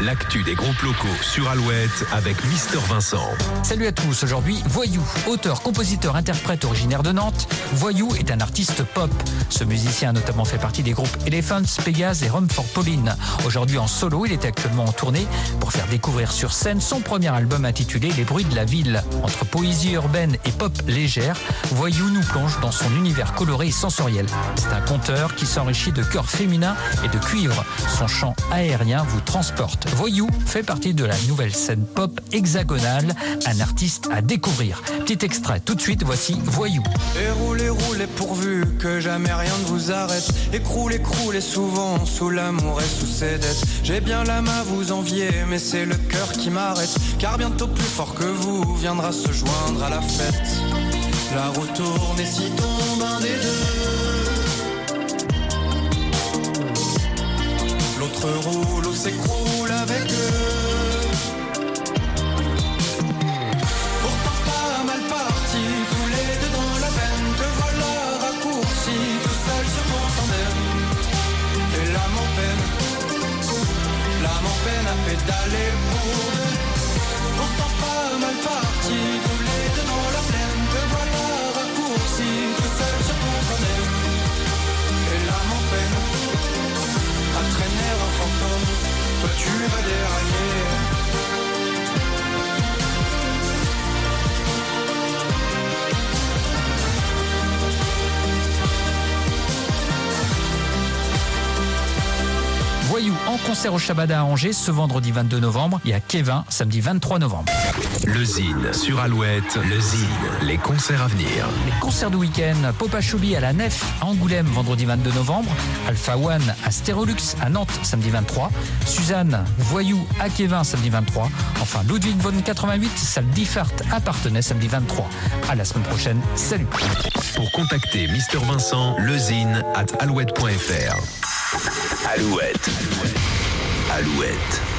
L'actu des groupes locaux sur Alouette avec Mister Vincent. Salut à tous, aujourd'hui Voyou, auteur, compositeur, interprète originaire de Nantes. Voyou est un artiste pop. Ce musicien a notamment fait partie des groupes Elephants, Pégase et Rome for Pauline. Aujourd'hui en solo, il est actuellement en tournée pour faire découvrir sur scène son premier album intitulé Les bruits de la ville. Entre poésie urbaine et pop légère, Voyou nous plonge dans son univers coloré et sensoriel. C'est un conteur qui s'enrichit de chœurs féminins et de cuivre. Son chant aérien vous Voyou fait partie de la nouvelle scène pop hexagonale, un artiste à découvrir. Petit extrait, tout de suite, voici Voyou. Et roulez, roulez pourvu que jamais rien ne vous arrête. Écroulez, croulez souvent sous l'amour et sous ses dettes. J'ai bien main à vous envier, mais c'est le cœur qui m'arrête. Car bientôt plus fort que vous viendra se joindre à la fête. La roue tourne et si tombe L'autre roule ou s'écroule avec eux. Pourtant pas mal parti, tous les deux dans la veine. Te voilà raccourci, tout seul sur ton tandem. Et l'âme en peine, l'âme en peine à pédaler pour deux. Pourtant pas mal parti, tu vas dérailler. Voyou en concert au Shabada à Angers ce vendredi 22 novembre et à Kevin samedi 23 novembre. Le Zine sur Alouette, le Zine, les concerts à venir. Les concerts de week-end, Popa Choubi à la Nef à Angoulême vendredi 22 novembre, Alpha One à Stérolux à Nantes samedi 23, Suzanne Voyou à Kevin samedi 23, enfin Ludwig von 88, salle Diffart à Partenay samedi 23. À la semaine prochaine, salut Pour contacter Mister Vincent, lezine at alouette.fr. Alouette. Alouette.